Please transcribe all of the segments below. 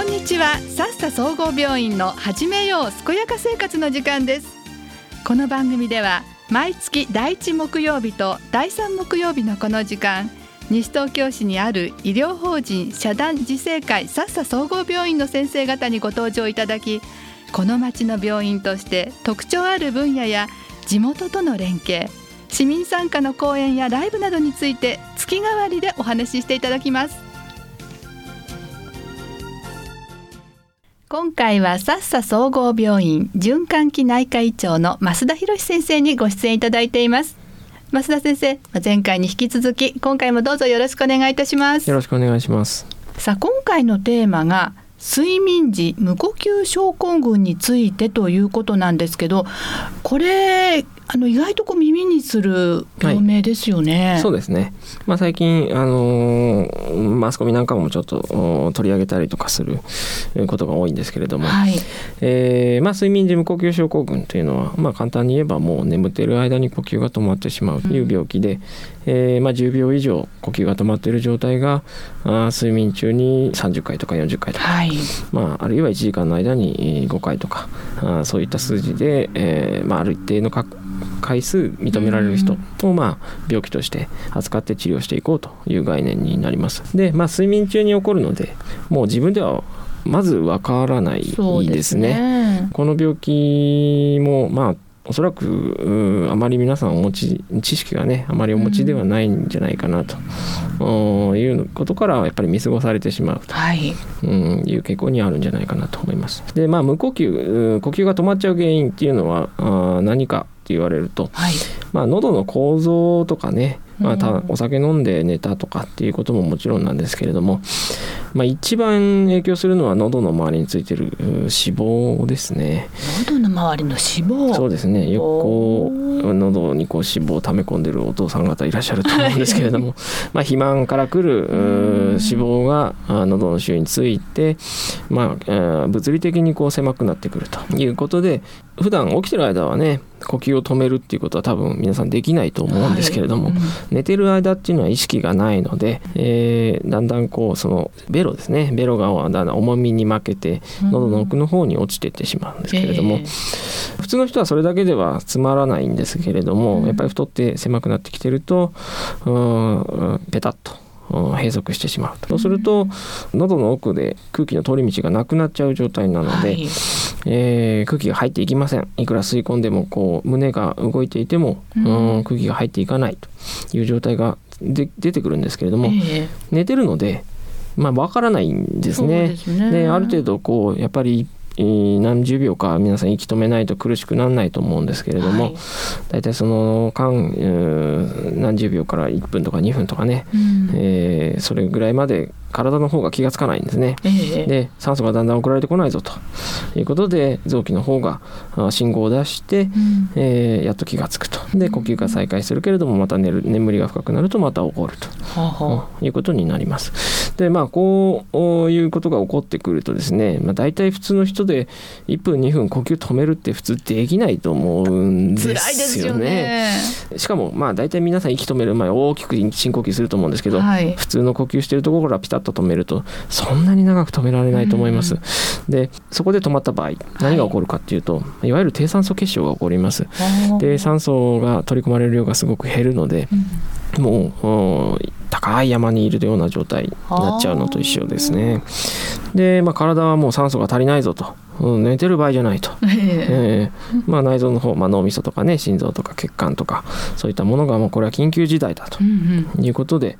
こんにちは。さっさ総合病院の始めよう健やか生活の時間です。この番組では毎月第一木曜日と第三木曜日のこの時間西東京市にある医療法人社団自生会さっさ総合病院の先生方にご登場いただきこの町の病院として特徴ある分野や地元との連携市民参加の講演やライブなどについて月替わりでお話ししていただきます。今回はさっさ総合病院循環器内科医長の増田博先生にご出演いただいています。増田先生前回に引き続き今回もどうぞよろしくお願いいたします。よろしくお願いします。さあ今回のテーマが睡眠時無呼吸症候群についてということなんですけどこれあの意外とこう耳にする病名ですよね。はい、そうですね。まあ最近あのー、マスコミなんかもちょっと取り上げたりとかすることが多いんですけれども、はい、えー、まあ睡眠時無呼吸症候群というのはまあ簡単に言えばもう眠っている間に呼吸が止まってしまうという病気で、うん、えー、まあ10秒以上呼吸が止まっている状態があ睡眠中に30回とか40回とか、はい、まああるいは1時間の間に5回とかあそういった数字で、えー、まあある一定の回数認められる人をまあ病気として扱って治療していこうという概念になります。で、まあ、睡眠中に起こるのでもう自分ではまずわからないですね。すねこの病気もまあおそらくあまり皆さんお持ち知識がねあまりお持ちではないんじゃないかなと、うん、いうことからやっぱり見過ごされてしまうと、はい、うん、いう傾向にあるんじゃないかなと思います。でまあ無呼吸呼吸が止まっちゃう原因っていうのはあ何かって言われると、はい、まあ喉の構造とかねまあ、お酒飲んで寝たとかっていうことももちろんなんですけれども、まあ、一番影響するのは喉の周りについてる脂肪ですね。喉の周りの脂肪？そうですね。よくこう喉にこう脂肪を溜め込んでるお父さん方いらっしゃると思うんですけれども まあ肥満からくる脂肪が喉の周囲について、まあ、物理的にこう狭くなってくるということで普段起きてる間はね呼吸を止めるっていうことは多分皆さんできないと思うんですけれども、はい。うん、寝てる間っていうのは意識がないので、えー、だんだんこうそのベロですね。ベロがだんだん重みに負けて喉の奥の方に落ちていってしまうんですけれども、うんえ。ー、普通の人はそれだけではつまらないんですけれども、うん、やっぱり太って狭くなってきてるとうんペタッと閉塞してしまうそうすると喉の奥で空気の通り道がなくなっちゃう状態なので、はい、えー、空気が入っていきません。いくら吸い込んでもこう胸が動いていても、うん、空気が入っていかないという状態がで出てくるんですけれども、えー、寝てるのでまあ、分からないんですね。で、ね、ある程度こうやっぱり何十秒か皆さん息止めないと苦しくならないと思うんですけれども、はい、大体その間何十秒から1分とか2分とかね、うん、えー、それぐらいまで体の方が気が付かないんですね、えー、で酸素がだんだん送られてこないぞと。いうことで臓器の方が信号を出して、うん、えー、やっと気が付くと。で呼吸が再開するけれどもまた寝る眠りが深くなるとまた起こると、うん、いうことになりますでまあこういうことが起こってくるとですね、まあ、大体普通の人で1分2分呼吸止めるって普通できないと思うんですよね。よねしかもまあ大体皆さん息止める前大きく深呼吸すると思うんですけど、はい、普通の呼吸してるところからピタッと止めるとそんなに長く止められないと思います。でそこで止まった場合何が起こるかっていうと、はい、いわゆる低酸素血症が起こります。で酸素が取り込まれる量がすごく減るので、うん、もう高い山にいるような状態になっちゃうのと一緒ですね。で、まあ、体はもう酸素が足りないぞと。うん、寝てる場合じゃないと、えー、まあ、内臓の方、まあ、脳みそとかね心臓とか血管とかそういったものがもうこれは緊急事態だということで、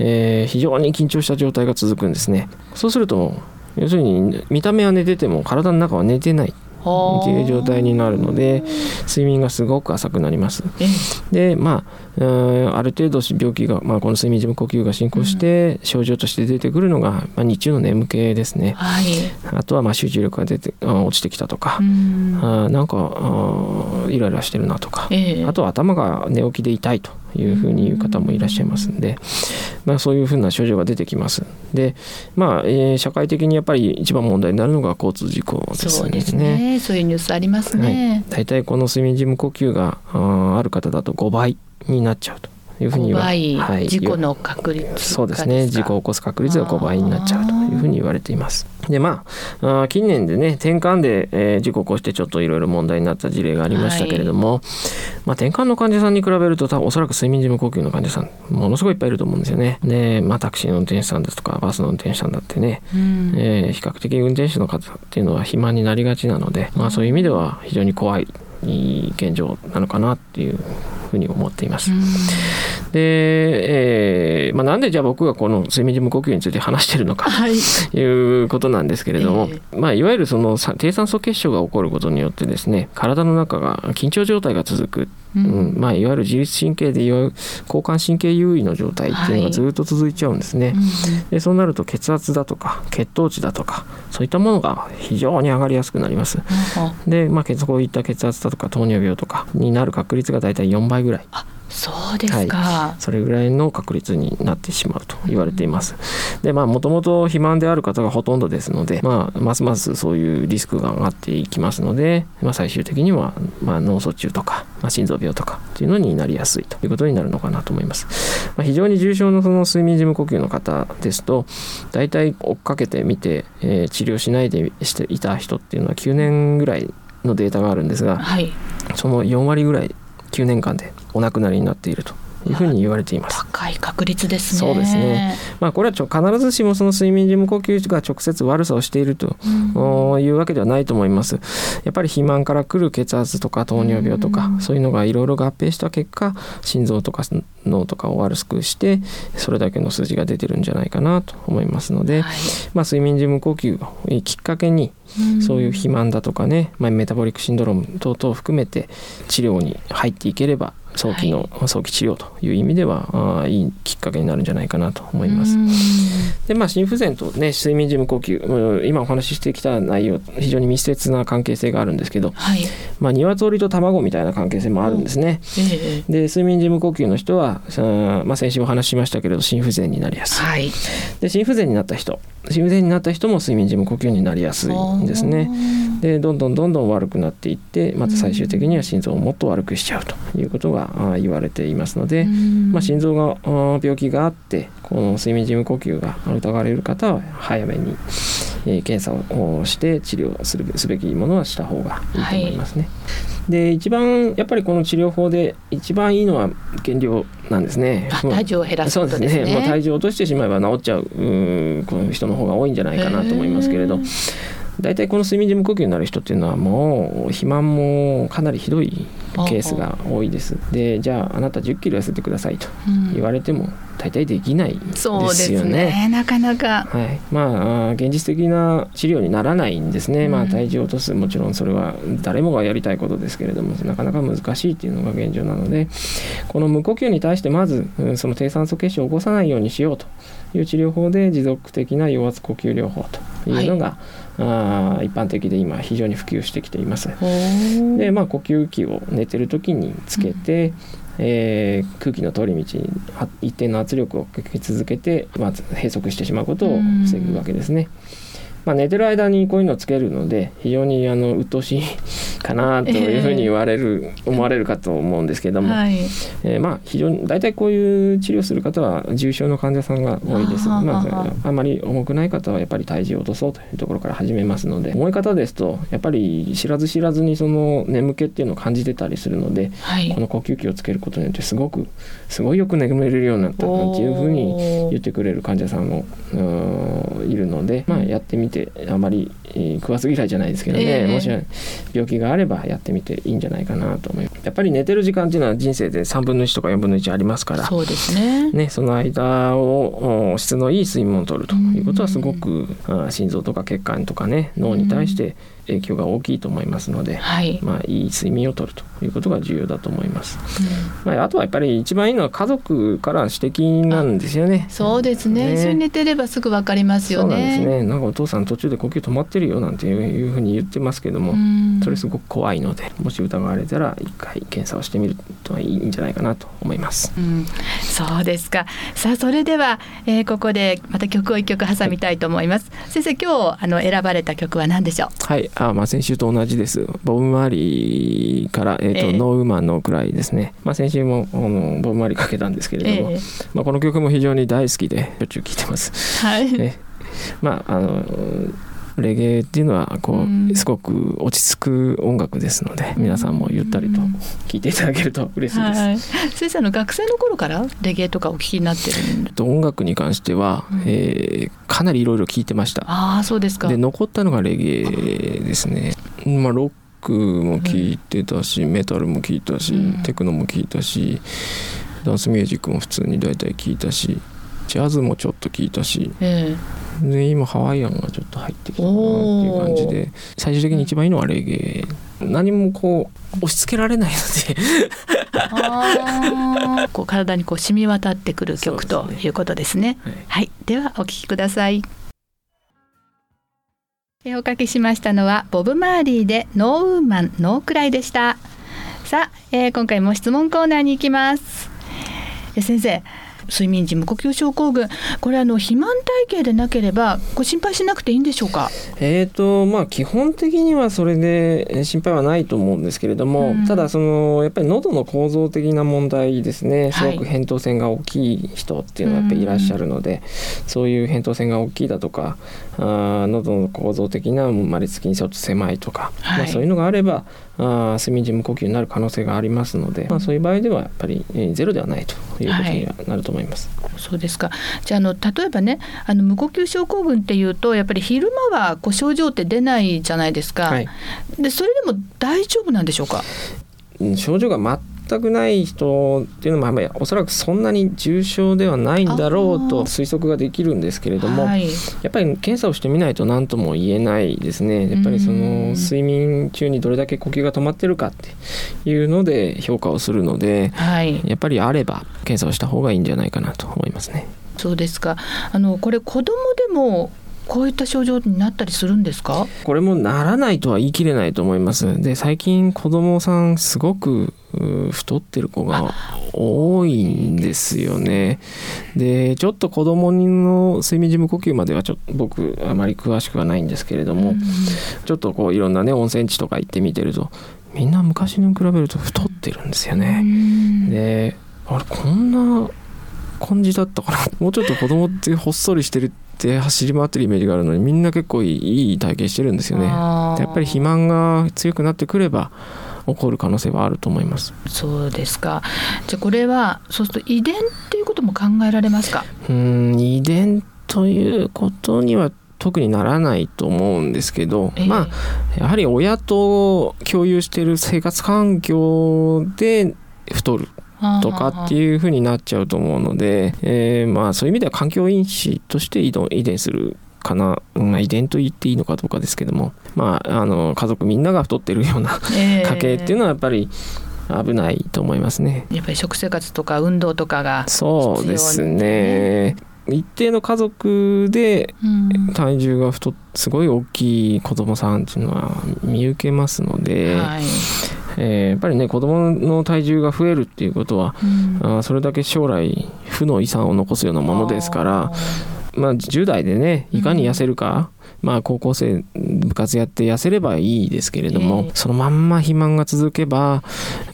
えー、非常に緊張した状態が続くんですね。そうすると要するに見た目は寝てても体の中は寝てないっていう状態になるので睡眠がすごく浅くなります。でまあある程度病気が、まあ、この睡眠時無呼吸が進行して、症状として出てくるのが、まあ、日中の眠気ですね、はい、あとはまあ集中力が出て落ちてきたとか、あなんかあイライラしてるなとか、えー、あとは頭が寝起きで痛いというふうに言う方もいらっしゃいますんで、まあ、そういうふうな症状が出てきます。で、まあえー、社会的にやっぱり一番問題になるのが交通事故ですね。そうですねそういうニュースありますね。はい、大体この睡眠時無呼吸がある方だと5倍になっちゃうと。いうふうには、はい、事故の確率、そうですね事故を起こす確率が5倍になっちゃうというふうに言われています。でまああ近年でね転換で、えー、事故を起こしてちょっといろいろ問題になった事例がありましたけれども、はい、まあ、転換の患者さんに比べるとおそらく睡眠時無呼吸の患者さんものすごいいっぱいいると思うんですよね。で、まあ、タクシーの運転手さんですとかバスの運転手さんだってね、うん、えー、比較的運転手の方っていうのは肥満になりがちなので、まあ、そういう意味では非常に怖い現状なのかなっていうふうに思っています。で、えーまあ、なんでじゃあ僕がこの睡眠時無呼吸について話してるのかとい。うことなんですけれども、はいまあ、いわゆるその低酸素血症が起こることによってですね体の中が緊張状態が続く。うん、まあ、いわゆる自律神経でいわゆる交感神経優位の状態っていうのがずっと続いちゃうんですね、はい、でそうなると血圧だとか血糖値だとかそういったものが非常に上がりやすくなります、うん、で、まあ、こういった血圧だとか糖尿病とかになる確率がだいたい4倍ぐらいそうですか、はい、それぐらいの確率になってしまうと言われています。でまあもともと肥満である方がほとんどですので、まあ、ますますそういうリスクが上がっていきますので、まあ、最終的には、まあ、脳卒中とか、まあ、心臓病とかっていうのになりやすいということになるのかなと思います。まあ、非常に重症のその睡眠時無呼吸の方ですと大体追っかけてみて、えー、治療しないでしていた人っていうのは9年ぐらいのデータがあるんですが、はい、その4割ぐらい9年間でお亡くなりになっているというふうに言われています。高い確率ですね。そうですね。まあこれはちょ必ずしもその睡眠時無呼吸が直接悪さをしていると、うん、いうわけではないと思います。やっぱり肥満から来る血圧とか糖尿病とか、うん、そういうのがいろいろ合併した結果心臓とか脳とかを悪くしてそれだけの数字が出てるんじゃないかなと思いますので、はい、まあ、睡眠時無呼吸をきっかけにそういう肥満だとかね、まあ、メタボリックシンドローム等々を含めて治療に入っていければ早期の、はい、早期治療という意味ではあいいきっかけになるんじゃないかなと思います。でまあ心不全とね睡眠時無呼吸今お話ししてきた内容非常に密接な関係性があるんですけど、はい、まあ鶏と卵みたいな関係性もあるんですね。えー、で睡眠時無呼吸の人はまあ、先週お話ししましたけれど心不全になりやすい。はい、で心不全になった人心不全になった人も睡眠時無呼吸になりやすいんですね。でどんどんどんどん悪くなっていってまた最終的には心臓をもっと悪くしちゃうということが言われていますので、まあ、心臓が病気があってこの睡眠時無呼吸が疑われる方は早めに、え検査をして治療するすべきものはした方がいいと思いますね。はいで一番やっぱりこの治療法で一番いいのは減量なんですね。体重を減らすことですね。ねもう体重を落としてしまえば治っちゃううこの人の方が多いんじゃないかなと思いますけれど。大体この睡眠時無呼吸になる人っていうのはもう肥満もかなりひどいケースが多いです。でじゃああなた1 0キロ痩せてくださいと言われても大体できないですよね。そうですねなかなか、はい、まあ現実的な治療にならないんですね。まあ、体重を落とすもちろんそれは誰もがやりたいことですけれどもなかなか難しいっていうのが現状なのでこの無呼吸に対してまずその低酸素血症を起こさないようにしようという治療法で持続的な陽圧呼吸療法というのが、はいあ一般的で今非常に普及してきています。でまあ呼吸器を寝てる時につけて、うん、えー、空気の通り道に一定の圧力をかけ続けて、まず閉塞してしまうことを防ぐわけですね。まあ、寝てる間にこういうのをつけるので非常にあの鬱陶しい かなというふうに言われる、えー、思われるかと思うんですけども、はい、えー、まあ非常に大体こういう治療する方は重症の患者さんが多いです。まあ、あまり重くない方はやっぱり体重を落とそうというところから始めますので重い方ですとやっぱり知らず知らずにその眠気っていうのを感じてたりするので、はい、この呼吸器をつけることによってすごくすごいよく眠れるようになったというふうに言ってくれる患者さんもいるので、まあ、やってみてあまり、えー、食わず嫌いじゃないですけどね、えー、もし病気があればやってみていいんじゃないかなと思います。やっぱり寝てる時間っていうのは人生で3分の1とか4分の1ありますから。そうですね。ねその間を質のいい睡眠をとるということはすごく、心臓とか血管とかね脳に対して影響が大きいと思いますので、はい、まあ、いい睡眠をとるということが重要だと思います、うん、まあ、あとはやっぱり一番いいのは家族から指摘なんですよね。そうですね、ね、一緒に寝てればすぐ分かりますよね。そうなんですね。なんかお父さん途中で呼吸止まってるよなんていうふうに言ってますけども、それすごく怖いのでもし疑われたら一回検査をしてみるといいんじゃないかなと思います、うん、そうですか。さあそれでは、えー、ここでまた曲を一曲挟みたいと思います、はい、先生今日あの選ばれた曲は何でしょう？はい。あまあ先週と同じです。ボブ・マーリーから、えーと、えー、ノーウーマンのくらいですね、まあ、先週もあのボブ・マーリーかけたんですけれども、えー、まあ、この曲も非常に大好きでしょっちゅう聴いてます。はい、まああのレゲエっていうのはこう、うん。すごく落ち着く音楽ですので皆さんもゆったりとうん。聴いていただけると嬉しいです。はい、先生の学生の頃からレゲエとかお聞きになってる音楽に関しては、うん。えーかなりいろいろ聴いてました。ああそうですか。で残ったのがレゲエですね。まあロックも聴いてたし、メタルも聴いたし、うん。テクノも聴いたしダンスミュージックも普通に大体聴いたしジャズもちょっと聴いたしえで今ハワイアンがちょっと入ってきたかなっていう感じで最終的に一番いいのはレゲエ。何もこう押し付けられないので。こう体にこう染み渡ってくる曲とそうですね。いうことですね。はい。はい、ではお聞きください。えおかけしましたのはボブ・マーリーでノーウーマンノークライでした。さあ、えー今回も質問コーナーに行きます。え先生、睡眠時無呼吸症候群、これあの肥満体型でなければご心配しなくていいんでしょうか？えーとまあ基本的にはそれでえー心配はないと思うんですけれども、うん。ただそのやっぱり喉の構造的な問題ですね。すはい。ごく扁桃腺が大きい人っていうのはやっぱりいらっしゃるので、そういう扁桃腺が大きいだとかあー喉の構造的な生まれつきにちょっと狭いとか、はい。まあ、そういうのがあればあー睡眠時無呼吸になる可能性がありますので、まあ、そういう場合ではやっぱり、えーゼロではないということにはなると思います。そうですか。じゃああの例えばね、あの無呼吸症候群っていうとやっぱり昼間はこう症状って出ないじゃないですか。はいでそれでも大丈夫なんでしょうか？うん症状が全くない人っていうのもまりおそらくそんなに重症ではないんだろうと推測ができるんですけれども、はい。やっぱり検査をしてみないと何とも言えないですねやっぱりそうんの睡眠中にどれだけ呼吸が止まってるかっていうので評価をするのではい。やっぱりあれば検査をした方がいいんじゃないかなと思いますね。そうですか。あのこれ子供でもこういった症状になったりするんですか？これもならないとは言い切れないと思います。で最近子供さんすごくう太ってる子が多いんですよね。でちょっと子供の睡眠時無呼吸まではちょっと僕あまり詳しくはないんですけれども、うんちょっとこういろんなね温泉地とか行ってみてるとみんな昔に比べると太ってるんですようね。んであれこんな感じだったかな？もうちょっと子供ってほっそりしてるって走り回ってるイメージがあるのにみんな結構いい体型してるんですよね。やっぱり肥満が強くなってくれば起こる可能性はあると思います。そうですか。じゃあこれはそうすると遺伝っていうことも考えられますか？うーん遺伝ということには特にならないと思うんですけど、ええまあやはり親と共有している生活環境で太るとかってう。いうふうになっちゃうと思うので、えーまあそういう意味では環境因子として遺伝遺伝するかな、まあ、遺伝と言っていいのかどうかですけども、まあ、あの家族みんなが太ってるようなええ家系っていうのはやっぱり危ないと思いますね。やっぱり食生活とか運動とかが。そうですね。一定の家族でうん体重が太っすごい大きい子供さんっていうのは見受けますので、はい。えーやっぱりね子供の体重が増えるっていうことはうんあーそれだけ将来負の遺産を残すようなものですから、まあ、10代でねいかに痩せるか、まあ、高校生部活やって痩せればいいですけれども、ええそのまんま肥満が続けば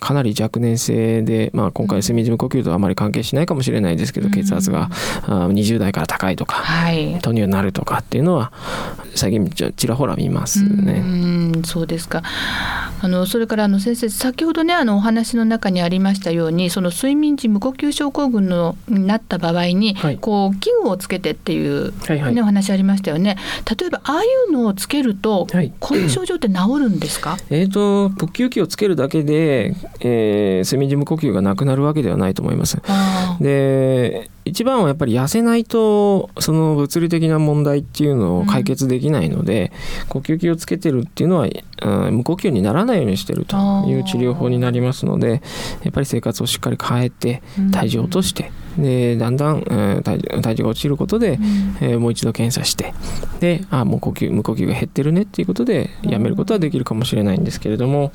かなり若年性で、まあ、今回睡眠時無呼吸とはあまり関係しないかもしれないですけど、うん血圧があー20代から高いとか。はい。糖尿になるとかっていうのは最近ちらほら見ますうね。んそうですか。あのそれからあの先生先ほどねあのお話の中にありましたようにその睡眠時無呼吸症候群のになった場合に、はいこう器具をつけてっていう、はいはいねお話ありましたよね。例えばああいうのをつけると、はいこういう症状って治るんですか？えー、と呼吸器をつけるだけで、えー睡眠時無呼吸がなくなるわけではないと思います。で一番はやっぱり痩せないとその物理的な問題っていうのを解決できないので、呼吸器をつけてるっていうのは、うん無呼吸にならないようにしてるという治療法になりますのでやっぱり生活をしっかり変えて体重を落として、でだんだん、うん体重体重が落ちることで、うんえーもう一度検査してであもう呼吸無呼吸が減ってるねっていうことでやめることはできるかもしれないんですけれども、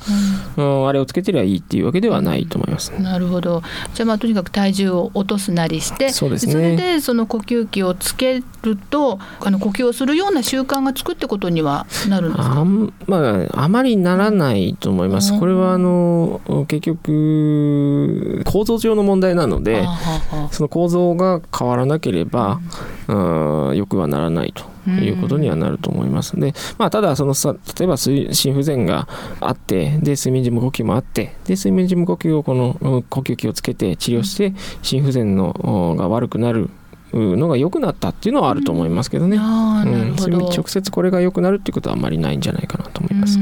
うんあれをつけてりゃいいっていうわけではないと思います。うんなるほど。じゃあまあとにかく体重を落とすなりして、そうですねれでその呼吸器をつけるとあの呼吸をするような習慣がつくってことにはなるんですか？あんまあ、あまりならないと思います。これはあの結局構造上の問題なのでその構造が変わらなければ、うん。よくはならないということにはなると思いますで、まあ、ただそのさ例えば心不全があってで睡眠時無呼吸もあってで睡眠時無呼吸をこの呼吸器をつけて治療して心不全のが悪くなるのが良くなったっていうのはあると思いますけどね。うん、直接これが良くなるっていうことはあんまりないんじゃないかなと思います。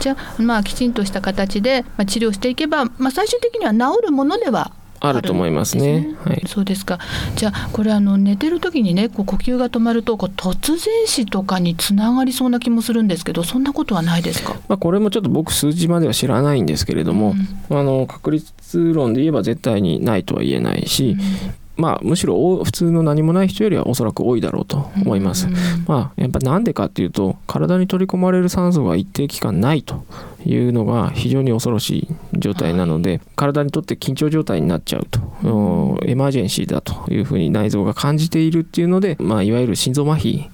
じゃあまあきちんとした形で、まあ、治療していけば、まあ、最終的には治るものではあると思いますね。ねはい、そうですか。じゃあこれあの寝てる時にねこう呼吸が止まるとこう突然死とかにつながりそうな気もするんですけどそんなことはないですか？まあこれもちょっと僕数字までは知らないんですけれども、うん、あの確率論で言えば絶対にないとは言えないし。うんまあ、むしろ普通の何もない人よりはおそらく多いだろうと思います。まあ、やっぱなんでかっていうと体に取り込まれる酸素が一定期間ないというのが非常に恐ろしい状態なので、はい、体にとって緊張状態になっちゃうと、エマージェンシーだというふうに内臓が感じているっていうので、まあ、いわゆる心臓麻痺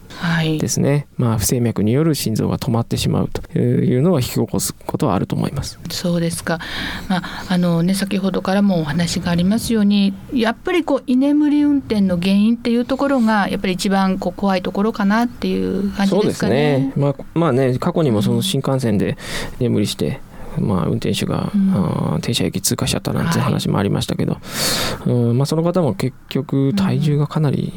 ですね、はい、まあ、不整脈による心臓が止まってしまうというのは引き起こすことはあると思います。そうですか、まああのね、先ほどからもお話がありますようにやっぱりこう居眠り運転の原因っていうところがやっぱり一番こう怖いところかなっていう感じですかね。そうですね、まあ、まあね過去にもその新幹線で眠りして、まあ、運転手が、うん、停車駅通過しちゃったなんて話もありましたけど、はい、うんまあ、その方も結局体重がかなり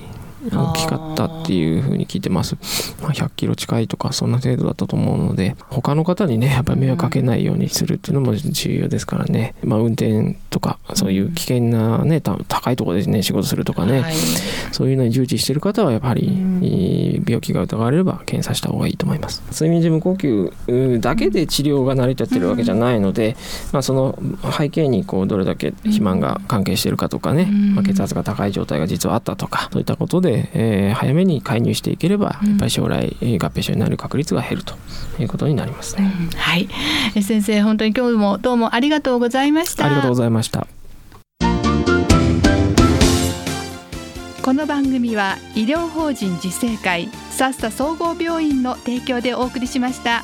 大きかったっていうふうに聞いてます、まあ、100キロ近いとかそんな程度だったと思うので他の方にねやっぱり迷惑かけないようにするっていうのも重要ですからね、まあ、運転とかそういう危険なね高いところでね仕事するとかね、はい、そういうのに従事してる方はやっぱり病気が疑われれば検査した方がいいと思います。睡眠時無呼吸だけで治療が成り立ってるわけじゃないので、まあ、その背景にこうどれだけ肥満が関係しているかとかね、まあ、血圧が高い状態が実はあったとかそういったことでえー、早めに介入していければ、やっぱり将来合併症になる確率が減るということになります。ね。うん、はい。先生本当に今日もどうもありがとうございました。ありがとうございました。この番組は医療法人自生会さっさ総合病院の提供でお送りしました。